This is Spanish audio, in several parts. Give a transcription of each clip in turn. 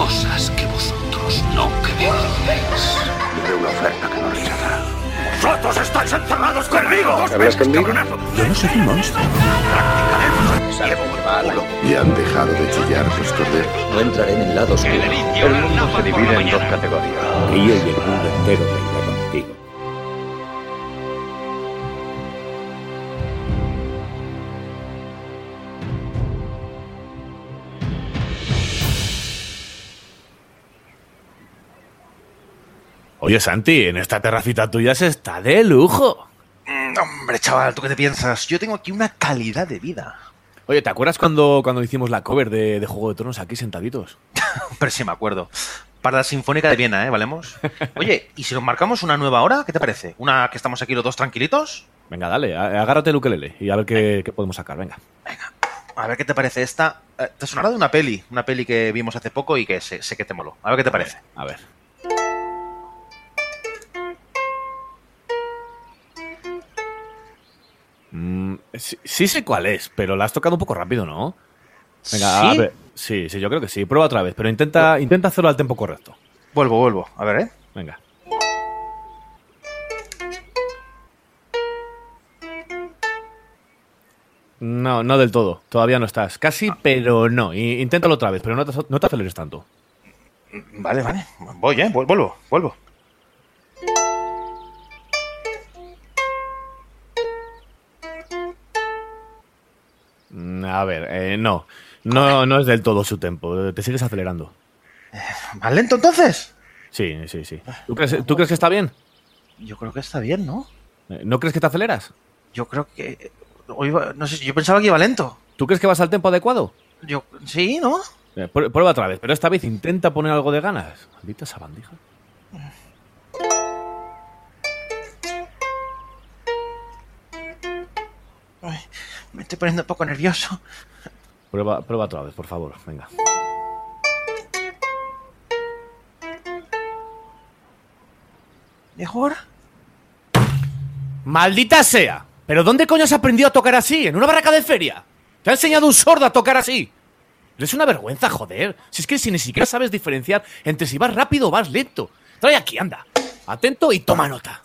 cosas que vosotros no creéis. Le haré una oferta que no rechazará. ¡Vosotros estáis encerrados conmigo! ¿Hablas conmigo? Yo no soy un monstruo. ¿Y han dejado de chillar los corderos? No entraré en el lado oscuro. El mundo se divide en dos categorías. Y el mundo entero te Oye, Santi, en esta terracita tuya se está de lujo. Mm, Hombre, chaval, ¿tú qué te piensas? Yo tengo aquí una calidad de vida. Oye, ¿te acuerdas cuando, cuando hicimos la cover de, de Juego de Tronos aquí sentaditos? Pero sí me acuerdo. Para la Sinfónica de Viena, ¿eh? ¿Valemos? Oye, ¿y si nos marcamos una nueva hora? ¿Qué te parece? ¿Una que estamos aquí los dos tranquilitos? Venga, dale, agárrate el ukelele y a ver qué, qué podemos sacar, venga. A ver qué te parece esta. Eh, ¿Te sonará de una peli? Una peli que vimos hace poco y que sé, sé que te moló. A ver qué te parece. A ver. Mm, sí, sí sé cuál es, pero la has tocado un poco rápido, ¿no? Venga, a ¿Sí? ver. Sí, sí, yo creo que sí. Prueba otra vez, pero intenta, intenta hacerlo al tiempo correcto. Vuelvo, vuelvo. A ver, ¿eh? Venga. No, no del todo. Todavía no estás. Casi, pero no. Inténtalo otra vez, pero no te, no te aceleres tanto. Vale, vale. Voy, ¿eh? Vuel- Vuelvo, vuelvo. A ver, eh, no. No, no es del todo su tempo. Te sigues acelerando. ¿Más lento entonces? Sí, sí, sí. ¿Tú crees, tú crees que está bien? Yo creo que está bien, ¿no? Eh, ¿No crees que te aceleras? Yo creo que. no sé, yo pensaba que iba lento. ¿Tú crees que vas al tempo adecuado? Yo. Sí, ¿no? Eh, pr- Prueba otra vez, pero esta vez intenta poner algo de ganas. Maldita esa bandija. Ay, me estoy poniendo un poco nervioso. Prueba, prueba otra vez, por favor. Venga. ¿Mejor? ¡Maldita sea! ¿Pero dónde coño has aprendido a tocar así? ¿En una barraca de feria? ¿Te ha enseñado un sordo a tocar así? Es una vergüenza, joder. Si es que si ni siquiera sabes diferenciar entre si vas rápido o vas lento. Trae aquí, anda. Atento y toma nota.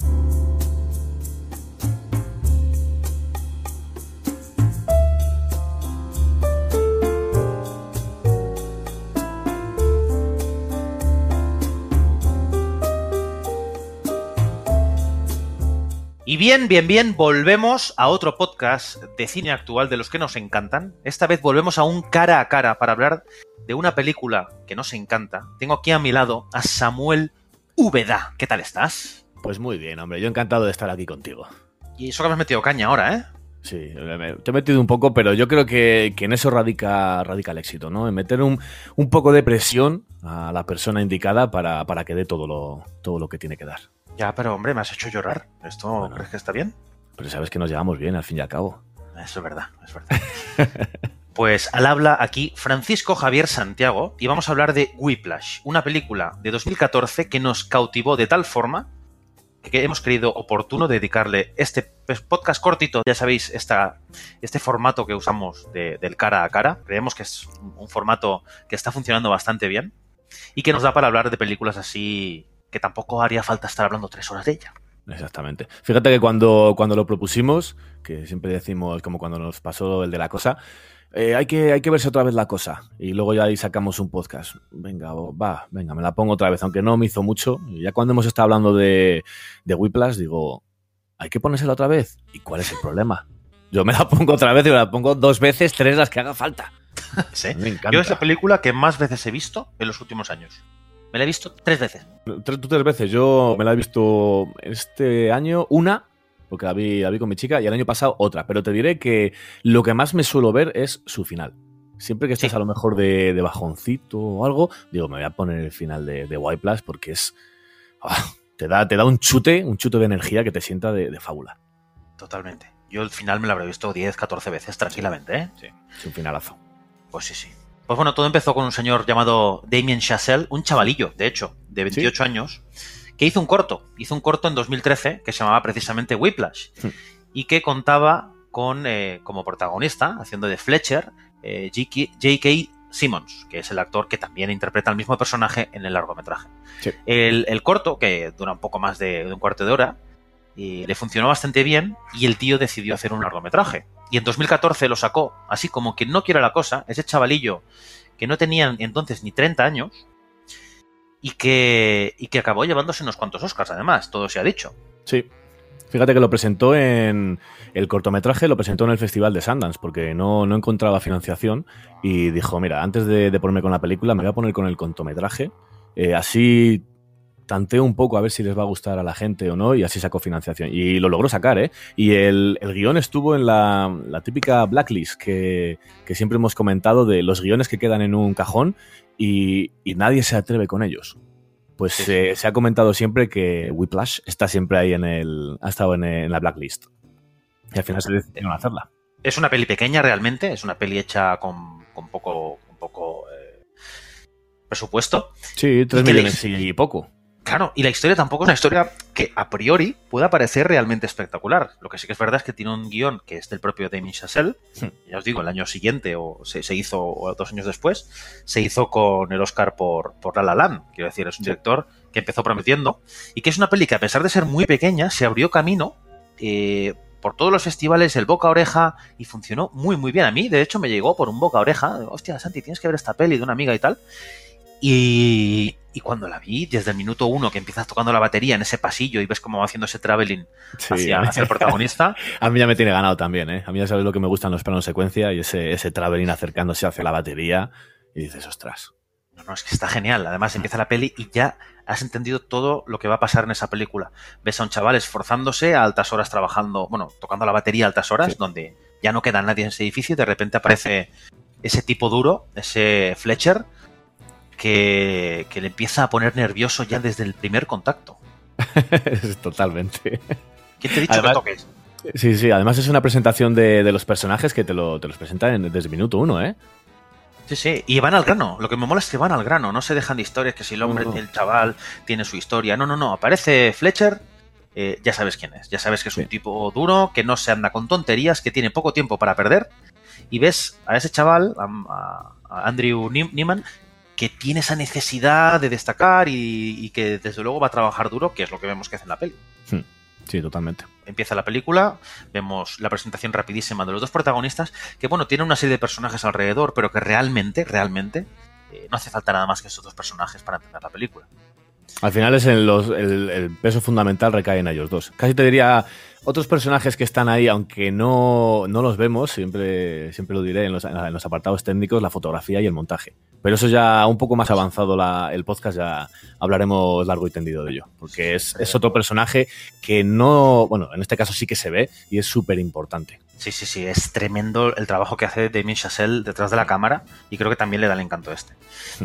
Y bien, bien, bien, volvemos a otro podcast de cine actual de los que nos encantan. Esta vez volvemos a un cara a cara para hablar de una película que nos encanta. Tengo aquí a mi lado a Samuel Úbeda. ¿Qué tal estás? Pues muy bien, hombre. Yo encantado de estar aquí contigo. Y eso que me has metido caña ahora, ¿eh? Sí, me- te he metido un poco, pero yo creo que, que en eso radica, radica el éxito, ¿no? En meter un, un poco de presión a la persona indicada para, para que dé todo lo, todo lo que tiene que dar. Ya, pero hombre, me has hecho llorar. ¿Esto Bueno. crees que está bien? Pero sabes que nos llevamos bien, al fin y al cabo. Eso es verdad, es verdad. Pues al habla aquí Francisco Javier Santiago y vamos a hablar de Whiplash, una película de 2014 que nos cautivó de tal forma que hemos creído oportuno dedicarle este podcast cortito, ya sabéis, esta, este formato que usamos de- del cara a cara. Creemos que es un, un formato que está funcionando bastante bien y que nos da para hablar de películas así que tampoco haría falta estar hablando tres horas de ella. Exactamente. Fíjate que cuando, cuando lo propusimos, que siempre decimos, como cuando nos pasó el de la cosa, eh, hay, que, hay que verse otra vez la cosa. Y luego ya ahí sacamos un podcast. Venga, va, venga, me la pongo otra vez, aunque no me hizo mucho. Y ya cuando hemos estado hablando de, de Whiplash, digo, hay que ponérsela otra vez. ¿Y cuál es el problema? Yo me la pongo otra vez y me la pongo dos veces, tres las que haga falta. ¿Sí? Me encanta. Yo es la película que más veces he visto en los últimos años. Me la he visto tres veces. Tres, tú tres veces. Yo me la he visto este año una, porque la vi, la vi con mi chica, y el año pasado otra. Pero te diré que lo que más me suelo ver es su final. Siempre que estés Sí. a lo mejor de, de bajoncito o algo, digo, me voy a poner el final de, de White Plus porque es. ah, te, da, te da un chute, un chute de energía que te sienta de, de fábula. Totalmente. Yo el final me lo habré visto 10, 14 veces tranquilamente, ¿eh? Es un finalazo. Pues sí, sí. Pues bueno, todo empezó con un señor llamado Damien Chazelle, un chavalillo, de hecho, de 28 años, que hizo un corto. Hizo un corto en 2013 que se llamaba precisamente Whiplash Hmm. y que contaba con, eh, como protagonista, haciendo de Fletcher, eh, J.K. Simmons, que es el actor que también interpreta el mismo personaje en el largometraje. Sí. El, el corto, que dura un poco más de, de un cuarto de hora, y le funcionó bastante bien y el tío decidió hacer un largometraje. Y en 2014 lo sacó, así como que no quiera la cosa, ese chavalillo que no tenía entonces ni 30 años y que, y que acabó llevándose unos cuantos Oscars, además, todo se ha dicho. Sí. Fíjate que lo presentó en el cortometraje, lo presentó en el Festival de Sundance, porque no, no encontraba financiación y dijo, mira, antes de, de ponerme con la película, me voy a poner con el cortometraje, eh, así tanteo un poco a ver si les va a gustar a la gente o no, y así sacó financiación. Y lo logró sacar, ¿eh? Y el, el guion estuvo en la, la típica blacklist que, que, siempre hemos comentado de los guiones que quedan en un cajón y, y nadie se atreve con ellos. Pues sí. eh, se ha comentado siempre que Whiplash está siempre ahí en el. ha estado en, en la blacklist. Y al final se decidieron hacerla. Es una peli pequeña realmente, es una peli hecha con, con poco, con poco eh, presupuesto. Sí, 3 millones y poco. Claro, y la historia tampoco es una historia que a priori pueda parecer realmente espectacular. Lo que sí que es verdad es que tiene un guion que es del propio Damien Chazelle. Hmm. Ya os digo, el año siguiente, o se, se, hizo, o dos años después, se hizo con el Oscar por, por La La Land. Quiero decir, es un director que empezó prometiendo y que es una peli que a pesar de ser muy pequeña, se abrió camino eh, por todos los festivales, el boca a oreja, y funcionó muy, muy bien. A mí, de hecho, me llegó por un boca a oreja. Hostia, Santi, tienes que ver esta peli de una amiga y tal. Y, y, cuando la vi, desde el minuto uno que empiezas tocando la batería en ese pasillo y ves cómo va haciendo ese traveling sí. hacia, hacia, el protagonista. a mí ya me tiene ganado también, ¿eh? A mí ya sabes lo que me gustan los planos secuencia y ese, ese traveling acercándose hacia la batería y dices, ostras. No, no, es que está genial. Además, empieza la peli y ya has entendido todo lo que va a pasar en esa película. Ves a un chaval esforzándose a altas horas trabajando, bueno, tocando la batería a altas horas, sí. donde ya no queda nadie en ese edificio y de repente aparece ese tipo duro, ese Fletcher, que, que, le empieza a poner nervioso ya desde el primer contacto. Totalmente. ¿Quién te ha dicho además, que toques? Sí, sí, además es una presentación de, de los personajes que te, lo, te los presentan desde minuto uno, ¿eh? Sí, sí, y van al grano. Lo que me mola es que van al grano, no se dejan de historias, que si el hombre, el chaval, tiene su historia. No, no, no. Aparece Fletcher, eh, ya sabes quién es. Ya sabes que es sí. un tipo duro, que no se anda con tonterías, que tiene poco tiempo para perder. Y ves a ese chaval, a, a Andrew Neiman, que tiene esa necesidad de destacar y, y, que desde luego va a trabajar duro, que es lo que vemos que hace en la peli. Hmm. Sí, totalmente. Empieza la película, vemos la presentación rapidísima de los dos protagonistas, que bueno, tienen una serie de personajes alrededor, pero que realmente, realmente, eh, no hace falta nada más que esos dos personajes para empezar la película. Al final es los, el, el, peso fundamental recae en ellos dos. Casi te diría otros personajes que están ahí, aunque no, no los vemos, siempre, siempre lo diré en los, en los, apartados técnicos, la fotografía y el montaje. Pero eso ya un poco más avanzado la, el podcast, ya hablaremos largo y tendido de ello. Porque es, es otro personaje que no, bueno, en este caso sí que se ve y es súper importante. Sí, sí, sí, es tremendo el trabajo que hace Damien Chazelle detrás de la cámara y creo que también le da el encanto este.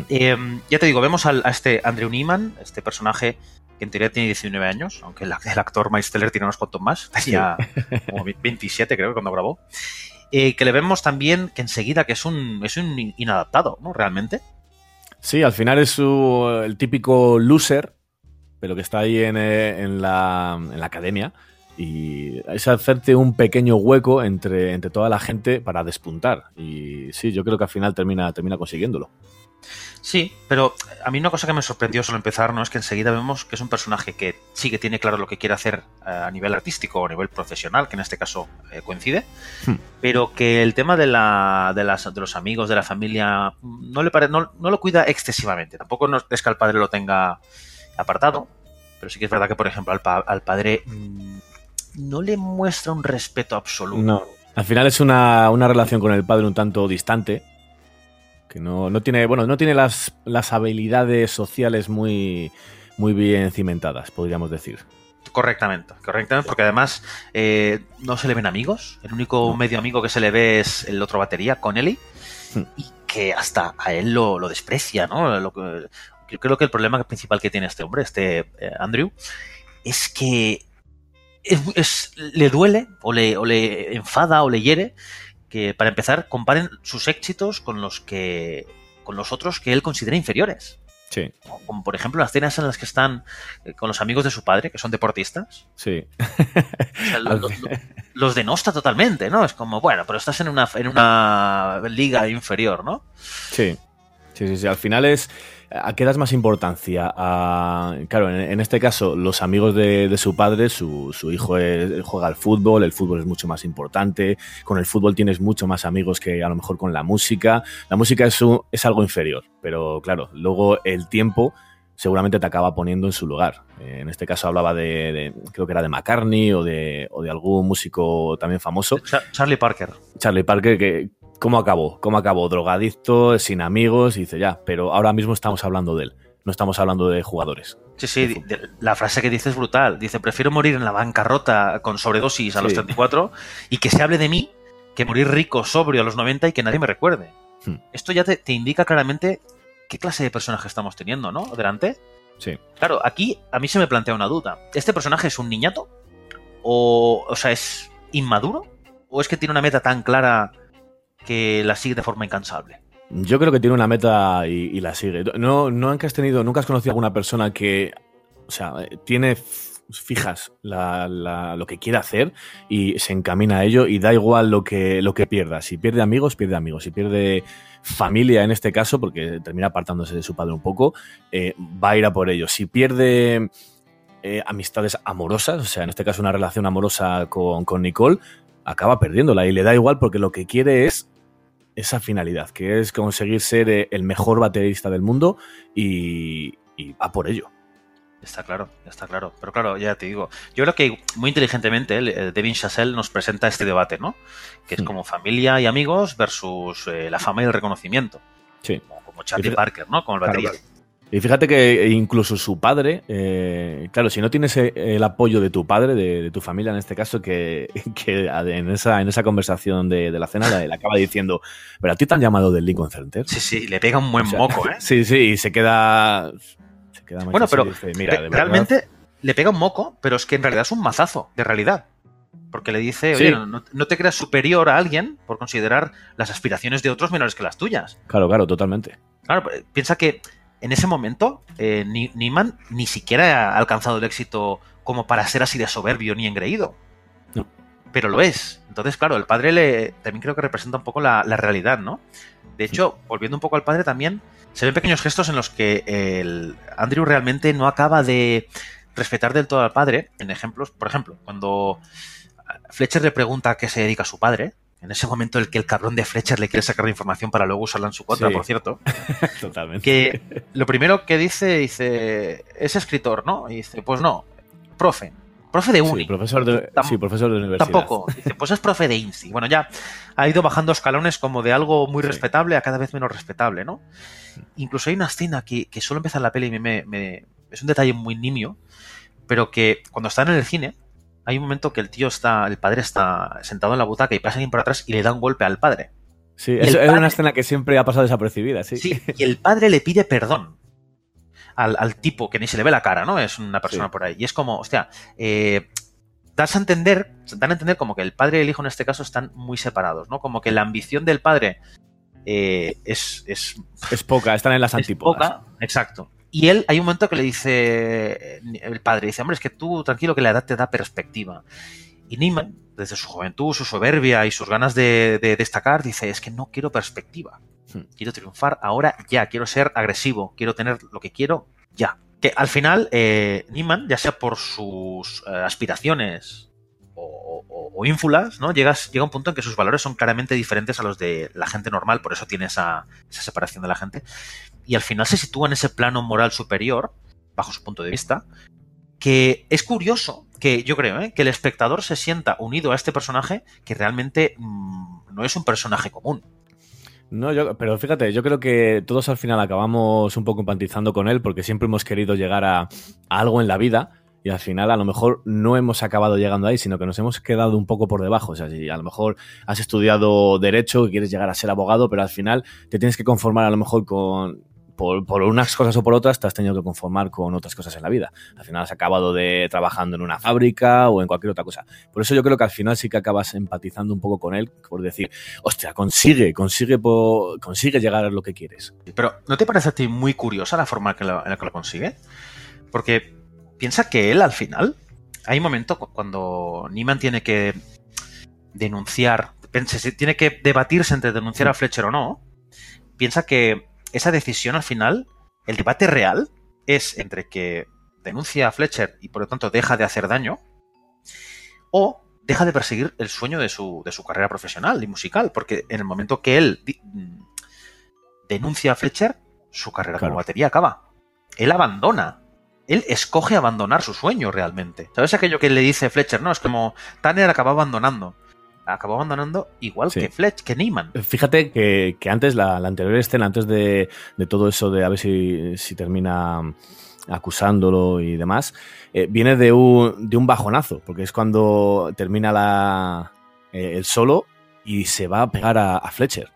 eh, ya te digo, vemos al, a este Andrew Neiman, este personaje que en teoría tiene 19 años, aunque el, el actor Miles Teller tiene unos cuantos más, tenía como 27 creo cuando grabó. Eh, que le vemos también que enseguida que es un, es un inadaptado, ¿no? Realmente. Sí, al final es su, el típico loser, pero que está ahí en, eh, en, la, en la academia y es hacerte un pequeño hueco entre, entre toda la gente para despuntar. Y sí, yo creo que al final termina, termina consiguiéndolo. Sí, pero a mí una cosa que me sorprendió solo empezar, ¿no? Es que enseguida vemos que es un personaje que sí que tiene claro lo que quiere hacer eh, a nivel artístico o a nivel profesional, que en este caso eh, coincide, hmm. pero que el tema de, la, de, las, de los amigos, de la familia, no, le pare, no, no lo cuida excesivamente. Tampoco es que al padre lo tenga apartado, pero sí que es verdad que, por ejemplo, al, pa al padre mmm, no le muestra un respeto absoluto. No. Al final es una, una relación con el padre un tanto distante, que no, no tiene, bueno, no tiene las, las habilidades sociales muy, muy bien cimentadas, podríamos decir. Correctamente, correctamente, porque además eh, no se le ven amigos. El único no. medio amigo que se le ve es el otro batería, Connelly, hmm. y que hasta a él lo, lo desprecia, ¿no? Lo que, yo creo que el problema principal que tiene este hombre, este eh, Andrew, es que es, es, le duele o le, o le enfada o le hiere que para empezar comparen sus éxitos con los que con los otros que él considera inferiores. Sí. Como por ejemplo las escenas en las que están eh, con los amigos de su padre, que son deportistas. Sí. O sea, lo, lo, los denosta totalmente, ¿no? Es como, bueno, pero estás en una, en una liga inferior, ¿no? Sí. Sí, sí, sí. Al final es. ¿A qué das más importancia? A, claro, en, en este caso, los amigos de, de su padre, su, su hijo es- juega al fútbol, el fútbol es mucho más importante. Con el fútbol tienes mucho más amigos que a lo mejor con la música. La música es, un- es algo inferior, pero claro, luego el tiempo seguramente te acaba poniendo en su lugar. Eh, En este caso hablaba de, de- creo que era de McCartney o de, o de algún músico también famoso. Cha- Charlie Parker. Charlie Parker, que ¿cómo acabó? ¿Cómo acabó? Drogadicto, sin amigos, y dice ya, pero ahora mismo estamos hablando de él, no estamos hablando de jugadores. Sí, sí, la frase que dice es brutal. Dice, prefiero morir en la bancarrota con sobredosis a los Sí. 34 y que se hable de mí que morir rico, sobrio a los 90 y que nadie me recuerde. Hmm. Esto ya te, te indica claramente qué clase de personaje estamos teniendo, ¿no? Delante. Sí. Claro, aquí a mí se me plantea una duda. ¿Este personaje es un niñato? ¿O, o sea, es inmaduro? ¿O es que tiene una meta tan clara que la sigue de forma incansable? Yo creo que tiene una meta y, la sigue. No, no has tenido, nunca has conocido a alguna persona que, o sea, tiene fijas lo que quiere hacer y se encamina a ello y da igual lo que, lo que pierda. Si pierde amigos, pierde amigos. Si pierde familia en este caso, porque termina apartándose de su padre un poco, eh, va a ir a por ello. Si pierde eh, amistades amorosas, o sea, en este caso una relación amorosa con Nicole, acaba perdiéndola y le da igual porque lo que quiere es esa finalidad, que es conseguir ser eh, el mejor baterista del mundo y, y va por ello. Está claro, está claro. Pero claro, ya te digo, yo creo que muy inteligentemente el- el Devin Chassel nos presenta este debate, ¿no? Que es como familia y amigos versus eh, la fama y el reconocimiento. Sí. Como, como Charlie Parker, ¿no? Como el Claro, baterista. Y fíjate que incluso su padre, eh, claro, si no tienes eh, el apoyo de tu padre, de, de tu familia en este caso, que, que en, esa, en esa conversación de, de la cena le, le acaba diciendo, pero a ti te han llamado del Lincoln Center. Sí, sí, le pega un buen O sea, moco, ¿eh? Sí, sí, y se queda... Se queda Bueno, pero dice, "Mira, Re- de verdad". realmente le pega un moco, pero es que en realidad es un mazazo, de realidad. Porque le dice, oye, Sí. no, no te creas superior a alguien por considerar las aspiraciones de otros menores que las tuyas. Claro, claro, totalmente. Claro, piensa que en ese momento eh, Ni- Niemann ni siquiera ha alcanzado el éxito como para ser así de soberbio ni engreído. No. Pero lo es. Entonces, claro, el padre le, también creo que representa un poco la, la realidad, ¿no? De hecho, volviendo un poco al padre también, se ven pequeños gestos en los que el Andrew realmente no acaba de respetar del todo al padre. En ejemplos, por ejemplo, cuando Fletcher le pregunta a qué se dedica su padre, en ese momento en el que el cabrón de Fletcher le quiere sacar la información para luego usarla en su contra, Sí. por cierto, Totalmente. que lo primero que dice, dice, es escritor, ¿no? Y dice, pues no, profe, profe de Sí, uni. profesor de, sí, profesor de universidad. Tampoco. Dice, pues es profe de INSI. Bueno, ya ha ido bajando escalones como de algo muy Sí. respetable a cada vez menos respetable, ¿no? Incluso hay una escena que, que solo empieza en la peli y me, me- me- es un detalle muy nimio, pero que cuando están en el cine, hay un momento que el tío está, el padre está sentado en la butaca y pasa alguien por atrás y le da un golpe al padre. Sí, es, el es padre- una escena que siempre ha pasado desapercibida, sí. Sí, y el padre le pide perdón al, al tipo que ni se le ve la cara, ¿no? Es una persona Sí. por ahí. Y es como, hostia, eh, das a entender, dan a entender como que el padre y el hijo en este caso están muy separados, ¿no? Como que la ambición del padre eh, es, es, Es poca, están en las es antípodas. poca. Exacto. Y él, hay un momento que le dice, el padre dice, hombre, es que tú tranquilo que la edad te da perspectiva. Y Neiman, desde su juventud, su soberbia y sus ganas de, de destacar, dice, es que no quiero perspectiva. Hmm. Quiero triunfar ahora ya, quiero ser agresivo, quiero tener lo que quiero ya. Que al final, eh, Neiman, ya sea por sus eh, aspiraciones o, ínfulas, ¿no? Llegas, llega un punto en que sus valores son claramente diferentes a los de la gente normal, por eso tiene esa, separación de la gente. Y al final se sitúa en ese plano moral superior, bajo su punto de vista, que es curioso que yo creo ¿eh? que el espectador se sienta unido a este personaje que realmente mm, no es un personaje común. No, yo, pero fíjate, yo creo que todos al final acabamos un poco empatizando con él porque siempre hemos querido llegar a algo en la vida y al final a lo mejor no hemos acabado llegando ahí, sino que nos hemos quedado un poco por debajo. O sea, si a lo mejor has estudiado derecho y quieres llegar a ser abogado, pero al final te tienes que conformar a lo mejor con... Por, por unas cosas o por otras te has tenido que conformar con otras cosas en la vida. Al final has acabado de trabajando en una fábrica o en cualquier otra cosa. Por eso yo creo que al final sí que acabas empatizando un poco con él, por decir, hostia, consigue, consigue, consigue llegar a lo que quieres. Pero ¿no te parece a ti muy curiosa la forma en la que lo consigue? Porque piensa que él al final, hay un momento cu- cuando Neiman tiene que denunciar, tiene que debatirse entre denunciar a Fletcher o no, piensa que esa decisión al final, el debate real es entre que denuncia a Fletcher y por lo tanto deja de hacer daño, o deja de perseguir el sueño de su, de su carrera profesional y musical, porque en el momento que él denuncia a Fletcher, su carrera Claro. como batería acaba. Él abandona. Él escoge abandonar su sueño realmente. ¿Sabes aquello que le dice Fletcher? No, es como Tanner acabó abandonando. Acabó abandonando igual Sí. que Fletcher, que Neyman. Fíjate que, que antes, la, la anterior escena, antes de, de todo eso de a ver si, si termina acusándolo y demás, eh, viene de un, de un bajonazo, porque es cuando termina la, eh, el solo y se va a pegar a, a Fletcher,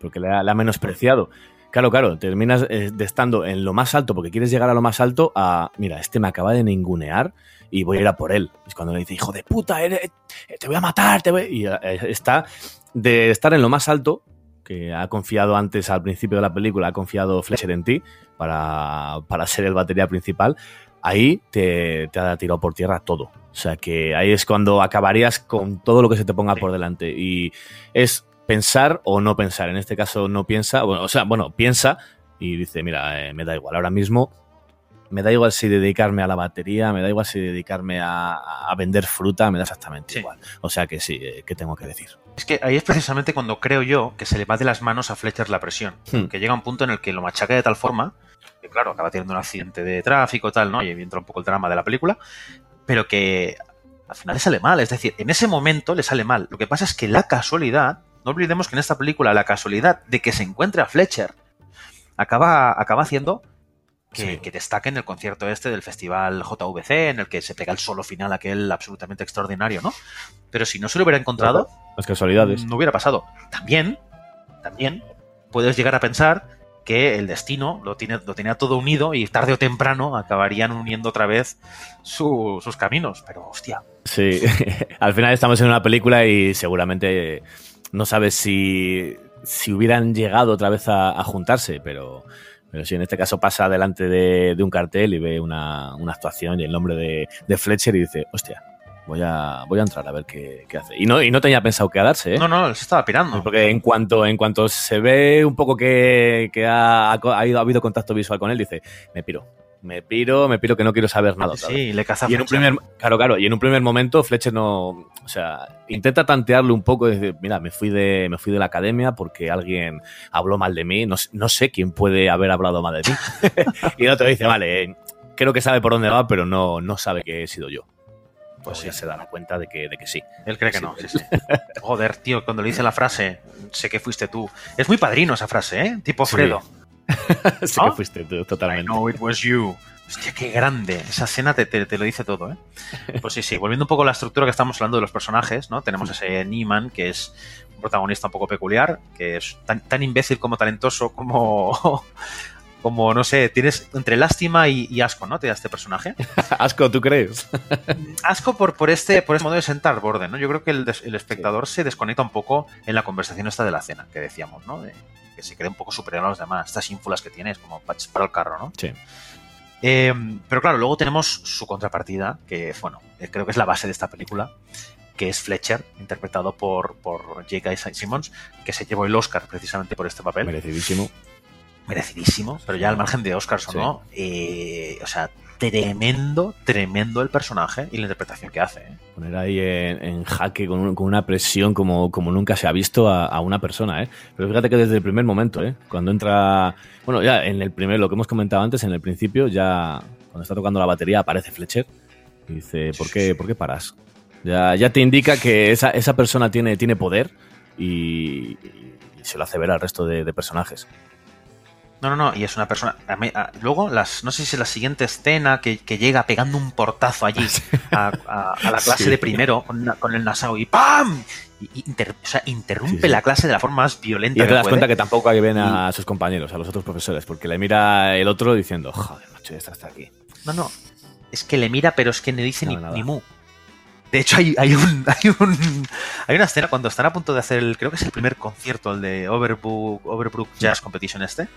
porque le ha, le ha menospreciado. Claro, claro, terminas eh, de estando en lo más alto porque quieres llegar a lo más alto a, mira, este me acaba de ningunear y voy a ir a por él. Es cuando le dice, hijo de puta, eres- te voy a matar, te voy... Y eh, está de estar en lo más alto, que ha confiado antes al principio de la película, ha confiado Fletcher en ti para, para ser el batería principal, ahí te, te ha tirado por tierra todo. O sea que ahí es cuando acabarías con todo lo que se te ponga por delante. Y es pensar o no pensar. En este caso no piensa, bueno, o sea, bueno, piensa y dice, mira, eh, me da igual, ahora mismo me da igual si dedicarme a la batería, me da igual si dedicarme a, a vender fruta, me da exactamente Sí. igual. O sea que sí, eh, ¿qué tengo que decir? Es que ahí es precisamente cuando creo yo que se le va de las manos a Fletcher la presión. Hmm. Que llega un punto en el que lo machaca de tal forma que, claro, acaba teniendo un accidente de tráfico y tal, ¿no? Y ahí entra un poco el drama de la película, pero que al final le sale mal. Es decir, en ese momento le sale mal. Lo que pasa es que la casualidad, no olvidemos que en esta película la casualidad de que se encuentre a Fletcher acaba, acaba haciendo que, Sí. que destaque en el concierto este del festival JVC, en el que se pega el solo final aquel absolutamente extraordinario, ¿no? Pero si no se lo hubiera encontrado, Las casualidades. no hubiera pasado. También, también puedes llegar a pensar que el destino lo, tiene, lo tenía todo unido y tarde o temprano acabarían uniendo otra vez su- sus caminos. Pero hostia, Sí, al final estamos en una película y seguramente no sabes si, si hubieran llegado otra vez a, a juntarse, pero, pero sí, en este caso pasa delante de, de un cartel y ve una, una actuación y el nombre de, de Fletcher y dice, hostia, voy a, voy a entrar a ver qué, qué hace. Y no, y no tenía pensado quedarse, ¿eh? no, no, se estaba pirando. Porque en cuanto, en cuanto se ve un poco que, que ha, ha ido- ha habido contacto visual con él, dice, me piro, me piro, me piro que no quiero saber nada. vez". Sí, le caza Y en un primer, claro, claro, y en un primer momento Fletcher no, o sea, intenta tantearle un poco dice, mira, me fui de, me fui de la academia porque alguien habló mal de mí, no, no sé quién puede haber hablado mal de mí. y el otro dice, vale, eh, creo que sabe por dónde va, pero no, no sabe que he sido yo. Pues Pues ya se dará cuenta de que, de que sí. Él cree que Sí, no, sí, sí. Joder, tío, cuando le dice la frase, sé que fuiste tú. Es muy padrino esa frase, ¿eh? Tipo. Fredo. sé ¿No? que fuiste tú, I totalmente. know it was you. Hostia, qué grande. Esa escena te, te- te lo dice todo, ¿eh? Pues sí, sí. Volviendo un poco a la estructura que estamos hablando de los personajes, ¿no? Tenemos ese Neiman, que es un protagonista un poco peculiar, que es tan, tan imbécil como talentoso, como... Como, no sé, tienes entre lástima y, y asco, ¿no? Te da este personaje. Asco, ¿tú crees? Asco por, por, este, por este modo de sentar borde, ¿no? Yo creo que el, des- el espectador se desconecta un poco en la conversación esta de la cena, que decíamos, ¿no? De- que se cree un poco superior a los demás. Estas ínfulas que tienes, como para para el carro, ¿no? Sí. Eh, pero claro, luego tenemos su contrapartida, que bueno, eh, creo que es la base de esta película, que es Fletcher, interpretado por, por J.K. Simmons, que se llevó el Oscar precisamente por este papel. Merecidísimo. Merecidísimo, pero ya al margen de Oscars o Sí. no, eh, o sea, tremendo, tremendo el personaje y la interpretación que hace. ¿eh? Poner ahí en, en jaque con, un- con una presión como, como nunca se ha visto a, a una persona, ¿eh? Pero fíjate que desde el primer momento, ¿eh? Cuando entra. Bueno, ya en el primer, lo que hemos comentado antes, en el principio, ya cuando está tocando la batería aparece Fletcher y dice, ¿por qué, ¿por qué paras? Ya, ya te indica que esa, esa persona tiene, tiene poder y, y se lo hace ver al resto de, de personajes. No, no, no, y es una persona. a mí- a- luego, las, no sé si es la siguiente escena que, que llega pegando un portazo allí a, la clase Sí. de primero con, el Nasao y ¡pam! Y, y inter- o sea, interrumpe Sí, sí. la clase de la forma más Y violenta ya te que das puede. cuenta que tampoco hay ver a sus compañeros, a los otros profesores, porque le mira el otro diciendo, joder, macho, ya está hasta aquí. No, no. Es que le mira, pero es que no dice ni, nada. ni mu. De hecho, hay, hay un, hay un hay una escena cuando están a punto de hacer el, creo que es el primer concierto, el de Overbrook, Overbrook Jazz Competition este,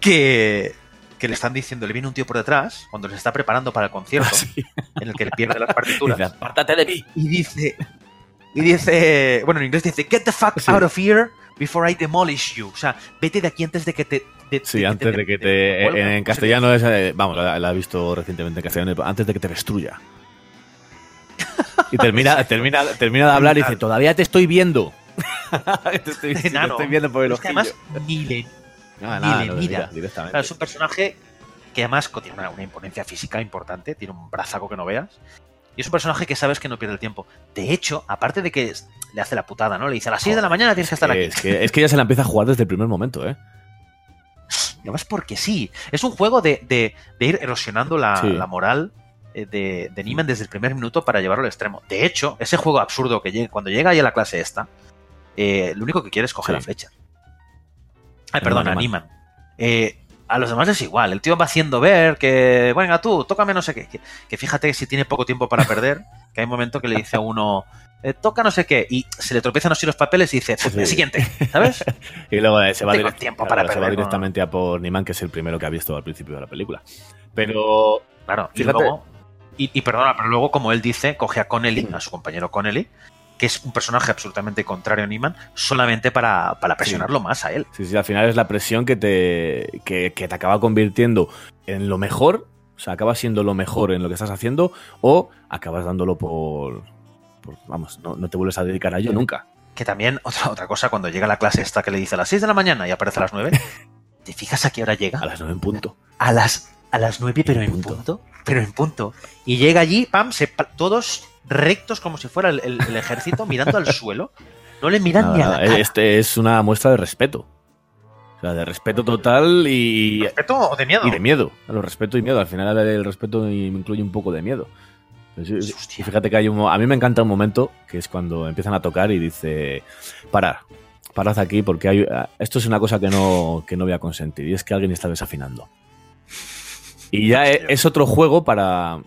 que, que le están diciendo, le viene un tío por detrás, cuando les está preparando para el concierto, Sí. en el que pierde las partituras, dice, de mí. y dice, Y dice, bueno, en inglés dice, get the fuck Sí. out of here before I demolish you. O sea, vete de aquí antes de que te... de- Sí, de antes de que te. En, en castellano es. eh, Vamos, la, la he visto recientemente en castellano. Antes de que te destruya. Y termina, termina, termina de hablar y dice: Todavía te estoy viendo. te estoy, te estoy viendo por el Es que además ni le Nada, ni nada, le lo mira. decía directamente. Claro, es un personaje que además tiene una, una imponencia física importante, tiene un brazaco que no veas. Y es un personaje que sabes que no pierde el tiempo. De hecho, aparte de que le hace la putada, ¿no? Le dice a las 6 de la mañana tienes que estar aquí. Es que, es que ya se la empieza a jugar desde el primer momento, ¿eh? Y además porque sí. Es un juego de, de- de ir erosionando la, Sí. la moral de, de Niemann desde el primer minuto para llevarlo al extremo. De hecho, ese juego absurdo que llega, cuando llega ahí a la clase esta, eh, lo único que quiere es coger Sí. la flecha. Ay, perdón, a Niemann. Eh, a los demás es igual. El tío va haciendo ver que, venga tú, tócame no sé qué. Que, que fíjate que si tiene poco tiempo para perder, que hay un momento que le dice a uno, eh, toca no sé qué, y se le tropiezan así los papeles y dice, pues el siguiente, ¿sabes? Y luego eh, se va, tiempo para se va perder, ¿no? directamente a por Niman, que es el primero que ha visto al principio de la película. Pero. Claro, y luego, y, y perdona, pero luego, como él dice, coge a Connelly, a su compañero Connelly, que es un personaje absolutamente contrario a Neiman, solamente para, para presionarlo más a él. Sí, sí, al final es la presión que te, que, que te acaba convirtiendo en lo mejor, o sea, acabas siendo lo mejor en lo que estás haciendo, o acabas dándolo por. por- vamos, no, no te vuelves a dedicar a ello nunca. Que también, otra, otra cosa, cuando llega la clase esta que le dice a las 6 de la mañana y aparece a las 9, ¿te fijas a qué hora llega? A las nueve en punto. A las, a las 9, pero en punto. punto. Pero en punto. Y llega allí, pam, se, todos rectos como si fuera el, el- el ejército, mirando al suelo. No le miran Nada, ni a la cara. Este es una muestra de respeto. O sea, de respeto total y, ¿Respeto o de miedo? y de miedo. Claro, respeto y miedo. Al final el respeto incluye un poco de miedo. Pues y fíjate que hay un, a mí me encanta un momento que es cuando empiezan a tocar y dice, parar, parad aquí porque hay, esto es una cosa que no, que no voy a consentir y es que alguien está desafinando. Y ya e- es otro juego para,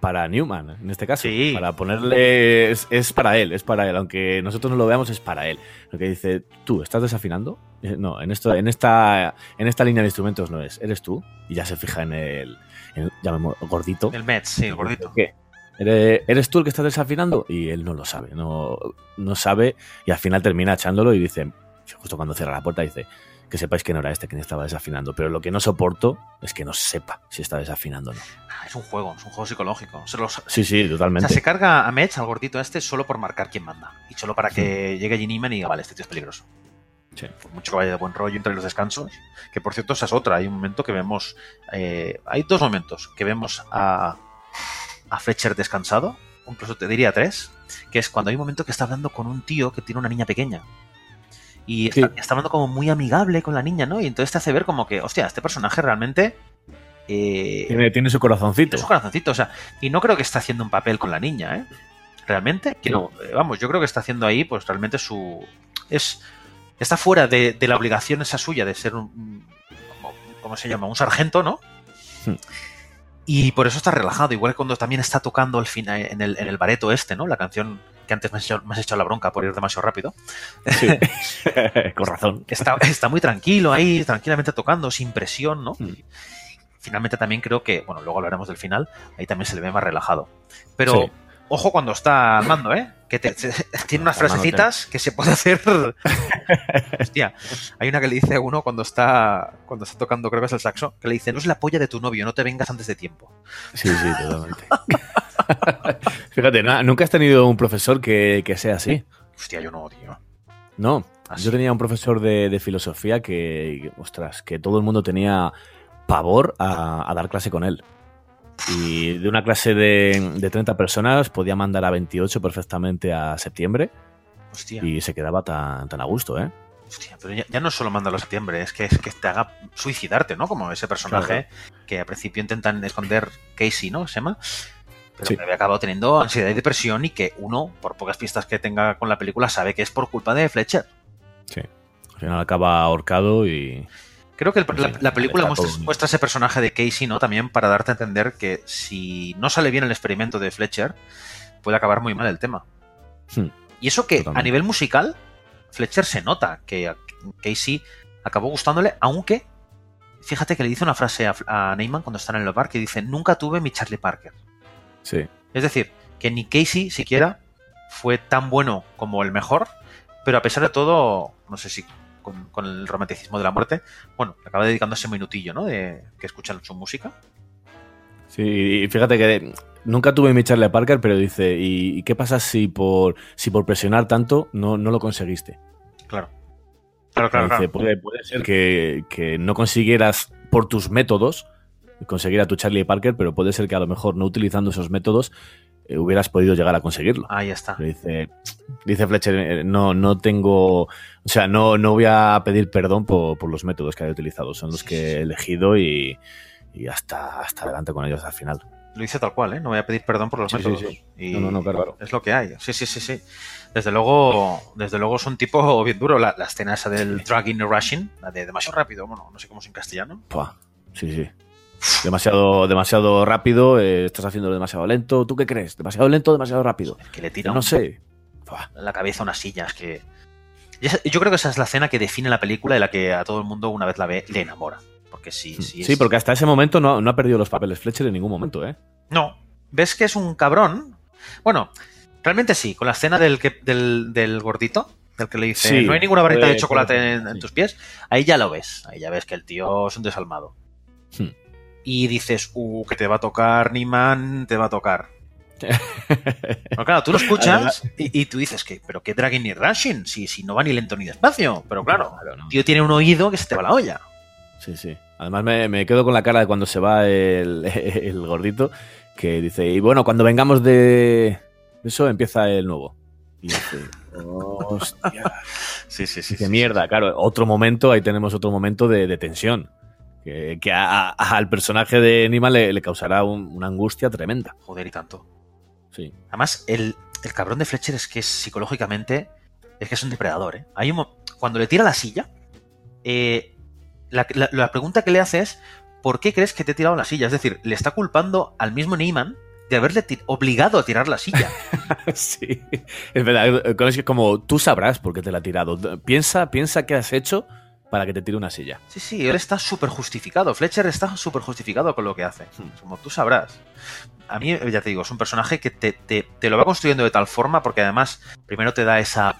para Newman, en este caso. Sí. Para ponerle, es, es para él, es para él. Aunque nosotros no lo veamos, es para él. Lo que dice, tú, ¿estás desafinando? Eh, No, en, esto, en, esta, en esta línea de instrumentos no es, eres tú. Y ya se fija en el, en llamemos, gordito. El Mets, sí, el gordito. ¿Qué? ¿Eres, eres tú el que estás desafinando? Y él no lo sabe, no, no sabe. Y al final termina echándolo y dice, justo cuando cierra la puerta, dice, que sepáis que no era este quien estaba desafinando. Pero lo que no soporto es que no sepa si está desafinando o no. Ah, Es un juego, es un juego psicológico. Se los, Sí, sí, O totalmente. sea, se carga a Mech, al gordito este, solo por marcar quién manda. Y solo para que llegue Giniman y diga, vale, este tío es peligroso. Sí. Por mucho que vaya de buen rollo entre los descansos. Que por cierto, esa es otra. Hay un momento que vemos. eh, hay dos momentos que vemos a, a Fletcher descansado. Incluso te diría tres. Que es cuando hay un momento que está hablando con un tío que tiene una niña pequeña. Y está, Sí. está hablando como muy amigable con la niña, ¿no? Y entonces te hace ver como que, hostia, este personaje realmente. eh, Tiene, tiene su corazoncito. es un corazoncito, o sea, y no creo que esté haciendo un papel con la niña, ¿eh? Realmente, que no, eh, vamos, yo creo que está haciendo ahí, pues realmente su. Es. Está fuera de, de la obligación esa suya de ser un. ¿Cómo se llama? Un sargento, ¿no? Y por eso está relajado, igual que cuando también está tocando al final en el, en el bareto este, ¿no? La canción que antes me has, hecho, me has hecho la bronca por ir demasiado rápido. Sí. Con razón. Está, está muy tranquilo ahí, tranquilamente tocando, sin presión, ¿no? Hmm. Finalmente también creo que, bueno, luego hablaremos del final, ahí también se le ve más relajado. Pero Sí. ojo cuando está al mando, ¿eh? Que te- se- tiene unas frasecitas que se puede hacer. Hostia, hay una que le dice a uno cuando está cuando está tocando, creo que es el saxo, que le dice, no es la polla de tu novio, no te vengas antes de tiempo. Sí, sí, totalmente. Fíjate, na- nunca has tenido un profesor que, que sea así. Hostia, yo no, tío. No, Así. yo tenía un profesor de, de filosofía que, que, ostras, que todo el mundo tenía pavor a, a dar clase con él. Y de una clase de, de 30 personas podía mandar a 28 perfectamente a septiembre Hostia, y se quedaba tan, tan a gusto, ¿eh? hostia, pero ya, ya no solo mándalo a septiembre, es que, es que te haga suicidarte, ¿no? Como ese personaje que al principio intentan esconder Casey, ¿no? Se llama. Pero Sí. que había acabado teniendo ansiedad y depresión y que uno, por pocas pistas que tenga con la película, sabe que es por culpa de Fletcher. Sí. Al final acaba ahorcado y... Creo que el- la, película muestra, ese personaje de Casey, ¿no? También para darte a entender que si no sale bien el experimento de Fletcher, puede acabar muy mal el tema. Hmm. Y eso que a nivel musical, Fletcher se nota que Casey acabó gustándole, aunque fíjate que le dice una frase a, a Neyman cuando están en el bar que dice, nunca tuve mi Charlie Parker. Sí. Es decir, que ni Casey siquiera fue tan bueno como el mejor, pero a pesar de todo, no sé si con, con el romanticismo de la muerte, bueno, acaba dedicando ese minutillo, ¿no? De que escuchan su música. Sí, y fíjate que nunca tuve mi Charlie Parker, pero dice, ¿y, y qué pasa si por, si por presionar tanto no, no lo conseguiste? Claro. Claro, claro, Dice, claro. Puede, puede ser que, que no consiguieras por tus métodos conseguir a tu Charlie Parker, pero puede ser que a lo mejor no utilizando esos métodos eh, hubieras podido llegar a conseguirlo. Ahí está. Dice, dice Fletcher, eh, no, no tengo, o sea, no, no voy a pedir perdón por, por los métodos que haya utilizado, son los Sí, que sí. he elegido y, y hasta, hasta adelante con ellos al final. Lo dice tal cual, ¿eh? No voy a pedir perdón por los Sí, métodos. Y No, no, no, claro. Es lo que hay. Sí, sí, sí, sí. Desde luego, desde luego es un tipo bien duro. La, la escena esa del dragging y rushing, la de demasiado rápido, bueno, no sé cómo es en castellano. Pua, sí, sí. Demasiado, demasiado rápido, eh, estás haciéndolo demasiado lento. ¿Tú qué crees? ¿Demasiado lento o demasiado rápido? Que le tira no un- sé. En la cabeza unas sillas que... Yo creo que esa es la escena que define la película y la que a todo el mundo una vez la ve le enamora. Porque sí, sí. Sí, es- porque hasta ese momento no, no ha perdido los papeles Fletcher en ningún momento, ¿eh? No, ves que es un cabrón. Bueno, realmente sí, con la escena del, que, del, del gordito, del que le dice, Sí, no hay ninguna varita puede- de chocolate en, en sí. tus pies, ahí ya lo ves, ahí ya ves que el tío es un desalmado. Hmm. Y dices, uh, que te va a tocar, Niman, te va a tocar. Pero claro, tú lo escuchas y, y tú dices que, pero qué dragging ni rushing, si, si no va ni lento ni despacio. Pero claro, no. el tío tiene un oído que se te va la olla. Sí, sí. Además me, me quedo con la cara de cuando se va el, el gordito, que dice, y bueno, cuando vengamos de eso empieza el nuevo. Y dice, hostia. Sí, sí, sí. Dice, mierda, claro, otro momento, ahí tenemos otro momento de, de tensión. Que, que a- a- al personaje de Nima le, le causará un- una angustia tremenda. Joder, y tanto. Sí. Además, el, el cabrón de Fletcher es que es psicológicamente. Es que es un depredador, ¿eh? Hay un cuando le tira la silla, eh, la, la- la pregunta que le hace es: ¿por qué crees que te he tirado la silla? Es decir, le está culpando al mismo Neyman de haberle obligado a tirar la silla. sí. Es verdad, es como tú sabrás por qué te la ha tirado. Piensa, piensa qué has hecho para que te tire una silla. Sí, sí, él está súper justificado. Fletcher está súper justificado con lo que hace. Como tú sabrás. A mí, ya te digo, es un personaje que te, te- te lo va construyendo de tal forma porque además primero te da esa...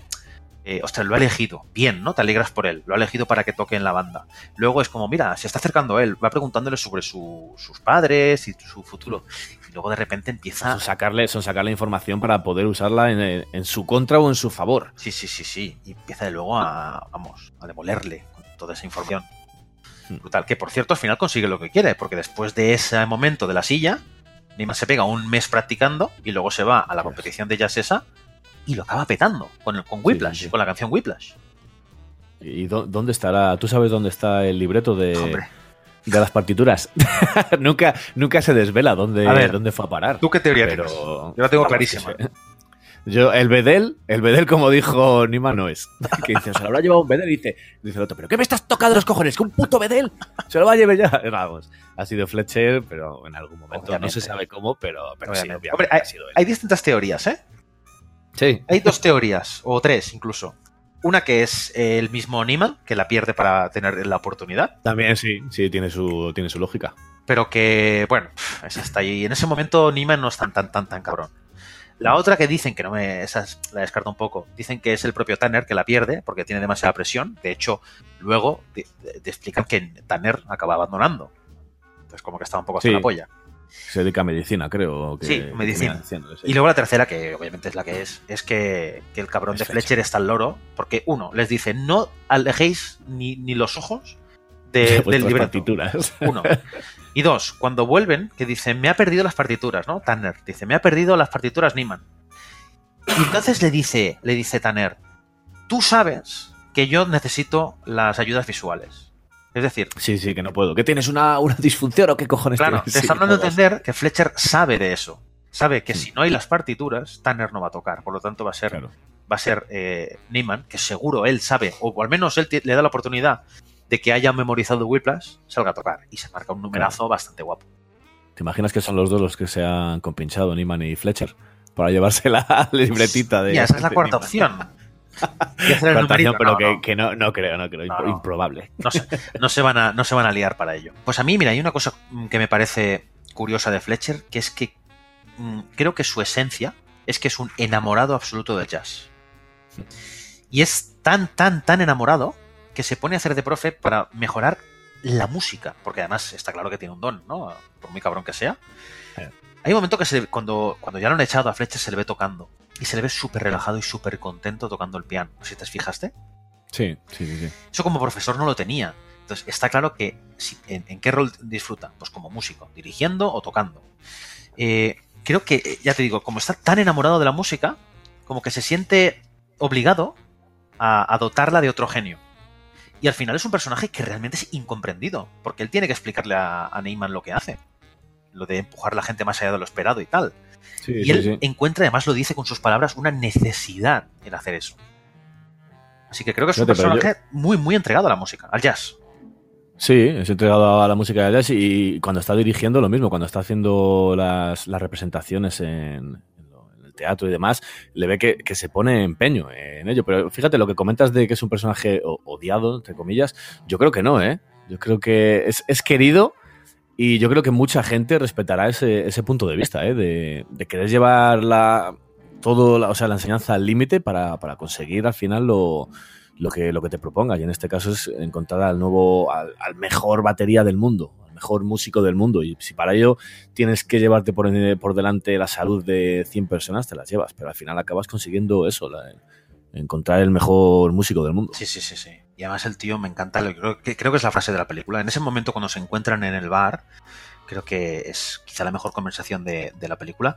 Eh, ostras, lo ha elegido. Bien, ¿no? Te alegras por él. Lo ha elegido para que toque en la banda. Luego es como, mira, se está acercando a él. Va preguntándole sobre su- sus padres y su futuro. Y luego de repente empieza... Son sacarle, son sacarle información para poder usarla en, en su contra o en su favor. Sí, sí, sí, sí. Y empieza de luego a, vamos, a demolerle toda esa información. Hmm. Brutal. Que por cierto, al final consigue lo que quiere, porque después de ese momento de la silla, Neyman se pega un mes practicando y luego se va a la competición de jazz esa y lo acaba petando con, el, con Whiplash, sí, sí. con la canción Whiplash. ¿Y dó- dónde estará? ¿Tú sabes dónde está el libreto de, Hombre, de las partituras? nunca, nunca se desvela dónde, A ver, dónde fue a parar. ¿tú qué teoría Pero tienes? Yo la tengo clarísima. Yo, el Bedel, el Bedel, como dijo Nima, no es. Que dice, se lo habrá llevado un Bedel y dice, dice el otro, ¿pero qué me estás tocando los cojones? ¡Que un puto Bedel! Se lo va a llevar ya. Vamos, ha sido Fletcher, pero en algún momento no se sabe cómo, pero, pero sí, Obviamente. Hombre, hay, ha sido él. hay distintas teorías, ¿eh? Sí, Hay dos teorías, o tres incluso. Una que es eh, el mismo Neyman, que la pierde para tener la oportunidad. también sí, sí, tiene su, tiene su lógica. pero que, bueno, esa está ahí. En ese momento Neiman no es tan, tan, tan, tan cabrón. La otra que dicen, que no me, esa es- la descarto un poco, dicen que es el propio Tanner que la pierde porque tiene demasiada presión. De hecho, luego te, te explican que Tanner acaba abandonando. Entonces, como que estaba un poco hasta Sí. la polla. Se dedica a medicina, creo. Que, Sí, medicina. Y luego la tercera, que obviamente es la que es, es que, que el cabrón Es de Fletcher. Fletcher está al loro, porque uno, les dice, no alejéis ni, ni los ojos de- De del libreto. partituras. Uno. Y dos, cuando vuelven, que dicen, me ha perdido las partituras, ¿no? Tanner dice, me ha perdido las partituras Niman. Y entonces le dice, le dice Tanner, tú sabes que yo necesito las ayudas visuales. Es decir, Sí, sí, que no puedo. ¿Que tienes una, una disfunción o qué cojones claro, te tienes? están Sí, dando a entender que Fletcher sabe de eso. Sabe que si no hay las partituras, Tanner no va a tocar. Por lo tanto, va a ser, Claro. va a ser eh, Neiman, que seguro él sabe, o al menos él le da la oportunidad de que haya memorizado Whiplash, salga a tocar. Y se marca un numerazo bastante guapo. ¿Te imaginas que son los dos los que se han compinchado, Niman y Fletcher? Para llevarse la libretita de. Mira, esa es la cuarta opción. Numerito, pero no, que, no. que no, no creo, no creo. Improbable. No se, no se van a, no se van a liar para ello. Pues a mí, mira, hay una cosa mm, que me parece curiosa de Fletcher, que es que mm, creo que su esencia es que es un enamorado absoluto del jazz. Y es tan, tan, tan enamorado que se pone a hacer de profe para mejorar la música, porque además está claro que tiene un don, ¿no? Por muy cabrón que sea. Hay un momento que se, cuando, cuando ya lo han echado a Fletcher se le ve tocando. Y se le ve súper relajado y súper contento tocando el piano. No sé si te fijaste. Sí, sí, sí. Eso como profesor no lo tenía. Entonces está claro que si- en, en qué rol disfruta. Pues como músico, dirigiendo o tocando. Eh, creo que, eh, ya te digo, como está tan enamorado de la música, como que se siente obligado a, a dotarla de otro genio. Y al final es un personaje que realmente es incomprendido, porque él tiene que explicarle a, a Neyman lo que hace. Lo de empujar a la gente más allá de lo esperado y tal. Sí, Y sí, él sí. encuentra, además lo dice con sus palabras, una necesidad en hacer eso. Así que creo que es un yo- personaje muy, muy entregado a la música, al jazz. Sí, es entregado a la música de jazz y cuando está dirigiendo lo mismo, cuando está haciendo las, las representaciones en, teatro y demás, le ve que, que se pone empeño en ello. Pero fíjate, lo que comentas de que es un personaje odiado, entre comillas, yo creo que no, ¿eh? Yo creo que es, es querido y yo creo que mucha gente respetará ese, ese punto de vista, ¿eh? De, querer llevar la, todo, la, o sea, la enseñanza al límite para, para conseguir al final lo, lo que, lo que te proponga. Y en este caso es encontrar al nuevo, al, mejor batería del mundo, mejor músico del mundo. Y si para ello tienes que llevarte por, por delante la salud de 100 personas, te las llevas. Pero al final acabas consiguiendo eso, la- encontrar el mejor músico del mundo. Sí, sí, sí, sí. Y además el tío me encanta, lo- creo que, creo que es la frase de la película. En ese momento cuando se encuentran en el bar, creo que es quizá la mejor conversación de, de la película.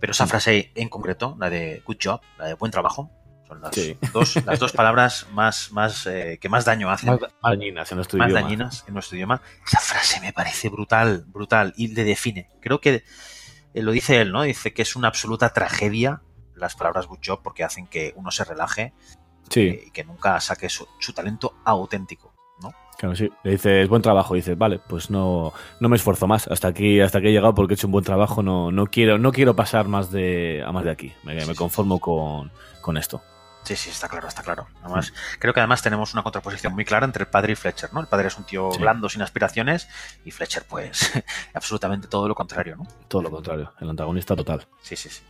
Pero esa frase en concreto, la de good job, la de buen trabajo, son las, Sí. dos, las dos palabras más, más eh, que más daño hacen. Más, dañinas en nuestro más idioma. dañinas en nuestro idioma. Esa frase me parece brutal, brutal, y le define. Creo que eh, lo dice él, ¿no? Dice que es una absoluta tragedia las palabras good job porque hacen que uno se relaje Sí, eh, y que nunca saque su, su talento auténtico, ¿no? claro, sí. Le dices buen trabajo y dices, vale, pues no, no me esfuerzo más. Hasta aquí, hasta aquí he llegado porque he hecho un buen trabajo. No, no quiero, no quiero pasar más de, a más de aquí. Me, me conformo con, con esto. Sí, sí, está claro, está claro. Además, creo que además tenemos una contraposición muy clara entre el padre y Fletcher, ¿no? El padre es un tío Sí. blando, sin aspiraciones, y Fletcher, pues, absolutamente todo lo contrario, ¿no? Todo lo contrario, el antagonista total. Sí, sí, sí.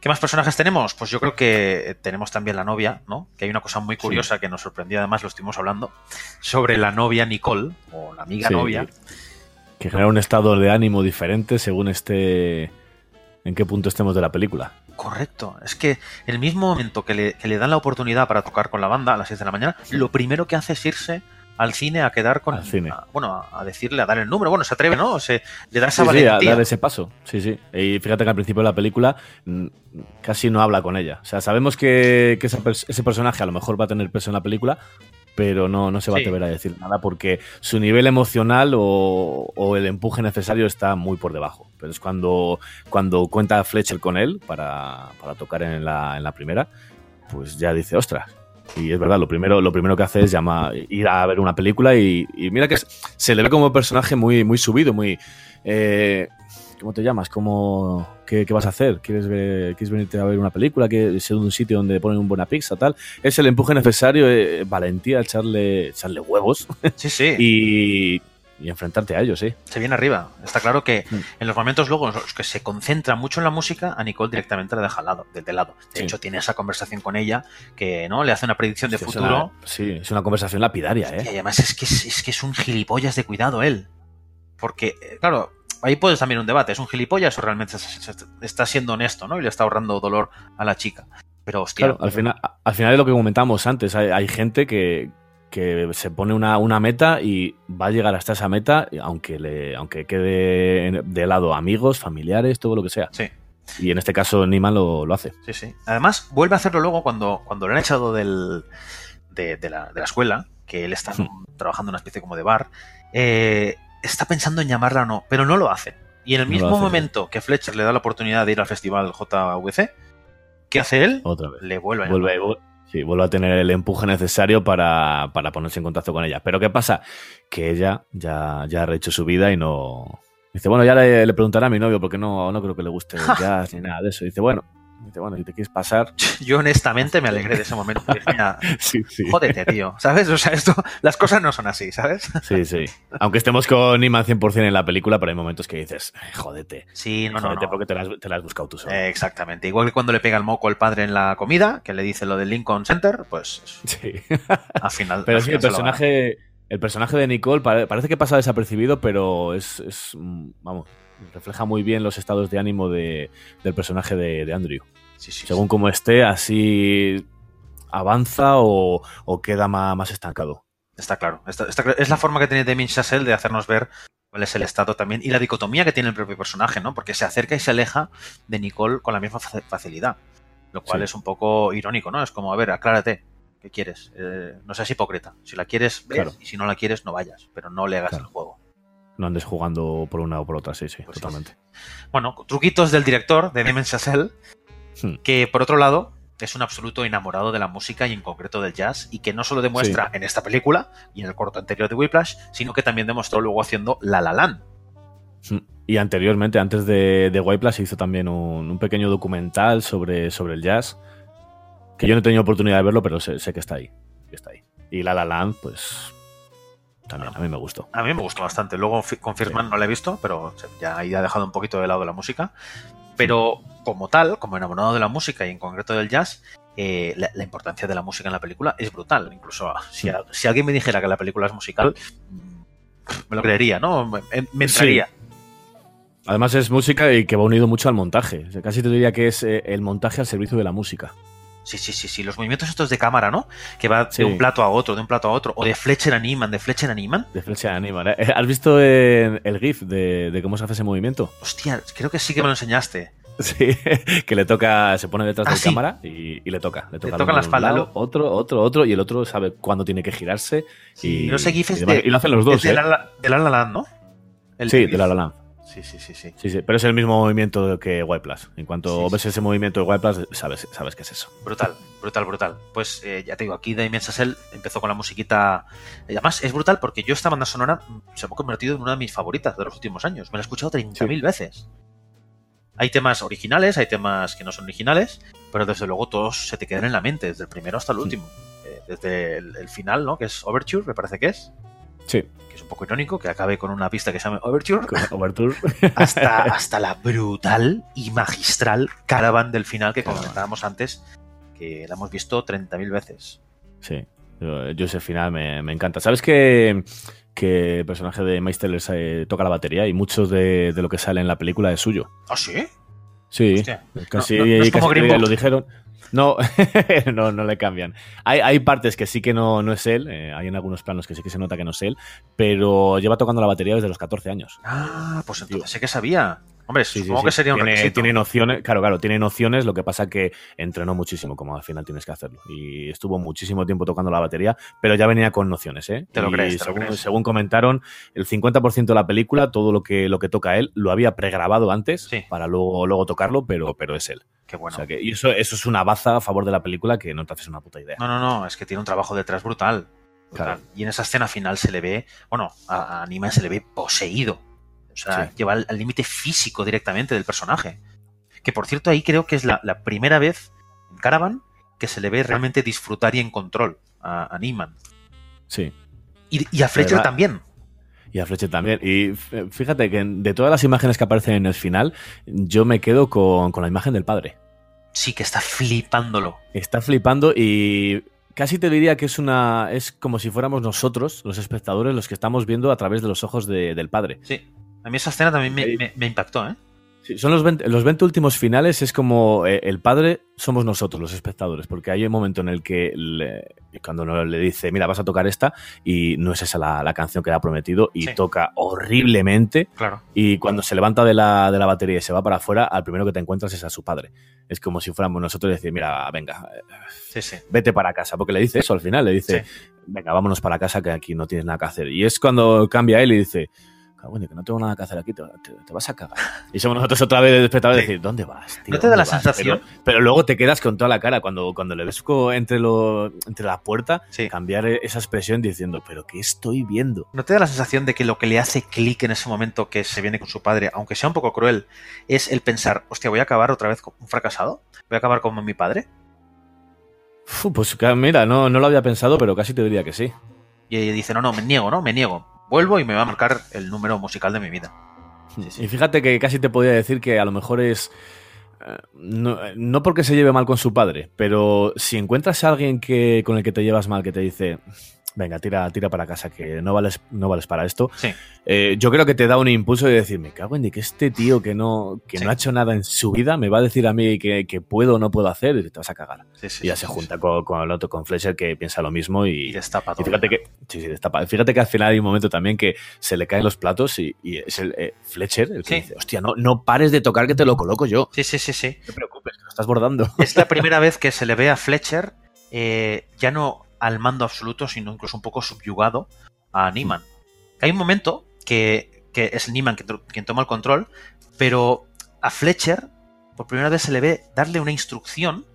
¿Qué más personajes tenemos? Pues yo creo que tenemos también la novia, ¿no? Que hay una cosa muy curiosa que nos sorprendió, además lo estuvimos hablando, sobre la novia Nicole, o la amiga Sí. novia. Que genera un estado de ánimo diferente según esté en qué punto estemos de la película. Correcto. Es que el mismo momento que le, que le dan la oportunidad para tocar con la banda a las 6 de la mañana, lo primero que hace es irse al cine a quedar con. Al cine. a- bueno, a, decirle, a dar el número. Bueno, se atreve, ¿no? Se, le da esa Sí, sí, a valentía. dar ese paso. Sí, sí. Y fíjate que al principio de la película mm, casi no habla con ella. O sea, sabemos que, que esa pers- ese personaje a lo mejor va a tener peso en la película, pero no, no se va Sí. a atrever a decir nada porque su nivel emocional o, o el empuje necesario está muy por debajo. Pero es cuando, cuando cuenta Fletcher con él para, para tocar en la, en la primera, pues ya dice, ostras. Y es verdad, lo primero, lo primero que hace es llama, ir a ver una película y, y mira que se le ve como personaje muy, muy subido, muy... eh, ¿Cómo te llamas? ¿Cómo, qué, qué vas a hacer? ¿Quieres, ver- ¿Quieres venirte a ver una película? ¿Quieres ser un sitio donde ponen una buena pizza? Tal? Es el empuje necesario, eh, valentía, echarle, echarle huevos Sí, sí. y, y enfrentarte a ellos, sí. se viene arriba. Está claro que Mm. en los momentos luego en los que se concentra mucho en la música, a Nicole directamente la deja al lado, del de lado. De Sí. hecho, tiene esa conversación con ella que no le hace una predicción de futuro. una- sí, es una conversación lapidaria, Y ¿eh? además es que es, es que es un gilipollas de cuidado él. Porque, eh, claro, ahí puedes también un debate. ¿Es un gilipollas o realmente es- es- está siendo honesto, ¿no? Y le está ahorrando dolor a la chica. Pero, hostia. Claro, al final, al final es lo que comentamos antes. Hay, hay gente que, que se pone una, una meta y va a llegar hasta esa meta, aunque, le, aunque quede de lado amigos, familiares, todo lo que sea. Sí, Y en este caso Niman lo, lo hace. sí, sí. Además, vuelve a hacerlo luego cuando, cuando le han echado del, de, de la, de la escuela, que él está Hmm. trabajando en una especie como de bar. eh, está pensando en llamarla o no, pero no lo hace. Y en el No mismo hace, momento que Fletcher le da la oportunidad de ir al festival JVC, ¿qué hace él? Otra vez. Le vuelve a llamar. Vuelve, vu- sí, vuelve a tener el empuje necesario para, para ponerse en contacto con ella. Pero ¿qué pasa? Que ella ya, ya ha rehecho su vida y no... Dice, bueno, ya le, le preguntará a mi novio porque no, no creo que le guste el jazz ni nada de eso. Dice, bueno, Dice, bueno, si te quieres pasar. Yo honestamente me alegré de ese momento. Mira, Sí, sí. jódete, tío, ¿sabes? O sea, esto, las cosas no son así, ¿sabes? Sí, sí. Aunque estemos con Iman 100% en la película, pero hay momentos que dices, "Ay, jódete. Sí, no, no, jódete no. porque te la, has, te la has buscado tú solo. Eh, exactamente. Igual que cuando le pega el moco el padre en la comida, que le dice lo del Lincoln Center, pues Sí. al final. Pero al sí, el final se lo gana. personaje, el personaje de Nicole pare- parece que pasa desapercibido, pero es, es, mm, vamos, refleja muy bien los estados de ánimo de- del personaje de, de Andrew. Sí, sí, Según como esté, así avanza o, o queda más, más estancado. Está claro. Está- está claro. Es la forma que tiene Damien Chazelle de hacernos ver cuál es el estado también y la dicotomía que tiene el propio personaje, ¿no? Porque se acerca y se aleja de Nicole con la misma fa- facilidad. Lo cual es un poco irónico, ¿no? Es como, a ver, aclárate. ¿Qué quieres? Eh, no seas hipócrita. Si la quieres, ves, Claro. y si no la quieres, no vayas. Pero no le hagas Claro. el juego. No andes jugando por una o por otra, sí, sí, Pues sí. totalmente. Bueno, truquitos del director, de Damien Chazelle, Hmm. que por otro lado es un absoluto enamorado de la música y en concreto del jazz y que no solo demuestra en esta película y en el corto anterior de Whiplash, sino que también demostró luego haciendo La La Land. Mm. Y anteriormente, antes de, de Whiplash, hizo también un, un pequeño documental sobre, sobre el jazz, que yo no he tenido oportunidad de verlo, pero sé, sé que está ahí. que está ahí. Y La La Land, pues también, a mí me gustó. A mí me gustó bastante. Luego fi- confirman, no la he visto, pero ya ahí ha dejado un poquito de lado la música. Pero como tal, como enamorado de la música y en concreto del jazz, eh, la, la importancia de la música en la película es brutal. Incluso si, a- si alguien me dijera que la película es musical, mm, me lo creería, ¿no? Me, me entraría. Además es música y que va unido mucho al montaje. O sea, casi te diría que es eh, el montaje al servicio de la música. Sí, sí, sí, sí. Los movimientos estos de cámara, ¿no? Que va Sí. de un plato a otro, de un plato a otro. O de Fletcher animan, de Fletcher animan. De flecha de Aníbal. ¿eh? ¿Has visto eh, el GIF de, de cómo se hace ese movimiento? Hostia, creo que sí que me lo enseñaste. Sí, que le toca, se pone detrás Ah, de sí. cámara y, y le toca. Le toca, toca uno la de espalda. Otro, otro, otro, y el otro sabe cuándo tiene que girarse. Sí, y, no sé, GIF es y, de- Y lo hacen los dos, de ¿eh? la, La- de La La Land, ¿no? El Sí, de la La Land. Sí, sí, sí, sí. Sí, sí, pero es el mismo movimiento que White Plus. En cuanto Sí, ves ese movimiento de White Plus, sabes, sabes qué es eso. Brutal, brutal, brutal. Pues eh, ya te digo, aquí Damien Chazelle empezó con la musiquita. Y además es brutal porque yo esta banda sonora se me ha convertido en una de mis favoritas de los últimos años. Me la he escuchado 30.000 veces. Hay temas originales, hay temas que no son originales, pero desde luego todos se te quedan en la mente, desde el primero hasta el último. Eh, desde el, el final, ¿no? Que es Overture, me parece que es. Sí, Que es un poco irónico, que acabe con una pista que se llame Overture. hasta, hasta la brutal y magistral caravan del final que comentábamos antes, que la hemos visto 30.000 veces. Sí, yo, yo ese final me, me encanta. ¿Sabes que, que el personaje de Teller se toca la batería y mucho de, de lo que sale en la película es suyo? ¿Ah, sí? Sí, Hostia. casi, No, no- no es como casi que Book. lo dijeron. No, no, no le cambian. Hay, hay partes que sí que no, no es él, eh, hay en algunos planos que sí que se nota que no es él, pero lleva tocando la batería desde los 14 años. Ah, pues entonces sé que sabía. Hombre, Sí, supongo sí. que sería un tiene, requisito. tiene nociones, claro, claro, tiene nociones, lo que pasa que entrenó muchísimo, como al final tienes que hacerlo. Y estuvo muchísimo tiempo tocando la batería, pero ya venía con nociones, ¿eh? Te lo crees, te lo según, crees. según comentaron, el 50% de la película, todo lo que, lo que toca él, lo había pregrabado antes Sí. para luego, luego tocarlo, pero, pero es él. Qué bueno. O sea que, y eso, eso es una baza a favor de la película que no te haces una puta idea. No, no, no, es que tiene un trabajo detrás brutal. Claro. Y en esa escena final se le ve, bueno, a, a Neiman se le ve poseído. O sea, Sí. lleva al al límite físico directamente del personaje. Que por cierto, ahí creo que es la, la primera vez en Caravan que se le ve realmente disfrutar y en control a, a Neiman. Sí. Y, y a Fletcher también. Y a Fletcher también. Y fíjate que de todas las imágenes que aparecen en el final, yo me quedo con, con la imagen del padre. Sí, que está flipándolo. Está flipando y casi te diría que es una. es como si fuéramos nosotros, los espectadores, los que estamos viendo a través de los ojos de- del padre. Sí. A mí esa escena también me, Ahí- me- me impactó, ¿eh? Sí, son los 20, los 20 últimos finales, es como eh, el padre somos nosotros, los espectadores, porque hay un momento en el que le- cuando no le dice, mira, vas a tocar esta, y no es esa la, la canción que le ha prometido, y Sí. toca horriblemente, Claro. y cuando se levanta de la, de la batería y se va para afuera, al primero que te encuentras es a su padre. Es como si fuéramos nosotros y decir, mira, venga, eh, Sí, sí. vete para casa, porque le dice eso al final, le dice, venga, vámonos para casa que aquí no tienes nada que hacer. Y es cuando cambia él y dice, cabrón, que no tengo nada que hacer aquí, te, te- te vas a cagar. Y somos nosotros otra vez de espectadores Sí. decir, ¿dónde vas? tío? ¿No te da la ¿Dónde vas?". sensación? Pero, pero luego te quedas con toda la cara cuando, cuando le ves entre, lo, entre la puerta, Sí. cambiar esa expresión diciendo, ¿pero qué estoy viendo? ¿No te da la sensación de que lo que le hace clic en ese momento que se viene con su padre, aunque sea un poco cruel, es el pensar, hostia, voy a acabar otra vez como un fracasado? ¿Voy a acabar como mi padre? Pues mira, no, no lo había pensado, pero casi te diría que sí. Y dice, no, no, me niego, ¿no? Me niego. Vuelvo y me va a marcar el número musical de mi vida. Y fíjate que casi te podía decir que a lo mejor es. eh, No, no porque se lleve mal con su padre, pero si encuentras a alguien que, con el que te llevas mal, que te dice, venga, tira, tira para casa, que no vales, no vales para esto, Sí. eh, yo creo que te da un impulso de decir, me cago en de que este tío que no, que Sí. no ha hecho nada en su vida me va a decir a mí que, que puedo o no puedo hacer y te vas a cagar. Sí, y ya se junta con, con el otro, con Fletcher, que piensa lo mismo Y y, destapa y todo. fíjate que, sí, sí, destapa. Fíjate que al final hay un momento también que se le caen los platos y, y es el eh, Fletcher el que Sí. dice, hostia, no, no pares de tocar que te lo coloco yo. Sí, sí, sí, sí. No te preocupes, que lo estás bordando. Es la primera vez que se le ve a Fletcher eh, ya no al mando absoluto, sino incluso un poco subyugado a Neiman. Hay un momento que, que es Neiman quien, to- quien toma el control, pero a Fletcher por primera vez se le ve darle una instrucción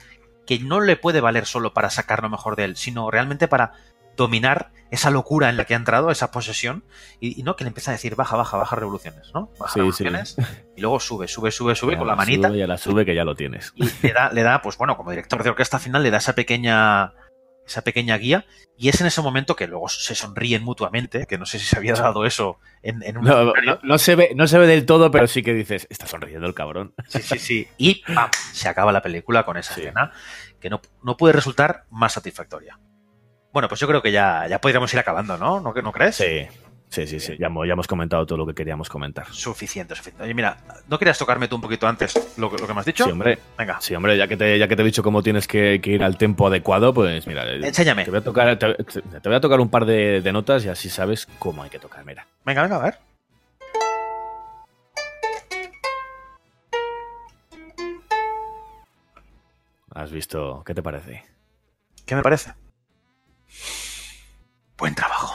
que no le puede valer solo para sacar lo mejor de él, sino realmente para dominar esa locura en la que ha entrado, esa posesión, y, y no que le empieza a decir baja, baja, baja revoluciones, ¿no? Baja Sí, revoluciones, y luego sube, sube, sube, sube Ya con la manita ya la sube que ya lo tienes. y le da, le da, pues bueno, como director de orquesta final, le da esa pequeña, esa pequeña guía, y es en ese momento que luego se sonríen mutuamente, que no sé si se había dado eso en, en un No, no- no se ve, no se ve del todo, pero sí que dices, está sonriendo el cabrón. Sí, sí, sí. Y ¡pam! se acaba la película con esa Sí. escena que no, no puede resultar más satisfactoria. Bueno, pues yo creo que ya, ya podríamos ir acabando, ¿no? ¿No, ¿No crees? Sí, sí, sí, sí. Ya, hemos- ya hemos comentado todo lo que queríamos comentar. Suficiente, suficiente. Oye, mira, ¿no querías tocarme tú un poquito antes lo, que- lo que me has dicho? Sí, hombre. Venga, Sí, hombre, ya que te, ya que te he dicho cómo tienes que, que ir al tempo adecuado, pues mira, eh, enséñame. te voy a tocar, te, te- te voy a tocar un par de, de notas y así sabes cómo hay que tocar. Mira. Venga, venga, a ver. Has visto, ¿qué te parece? ¿Qué me parece? Buen trabajo.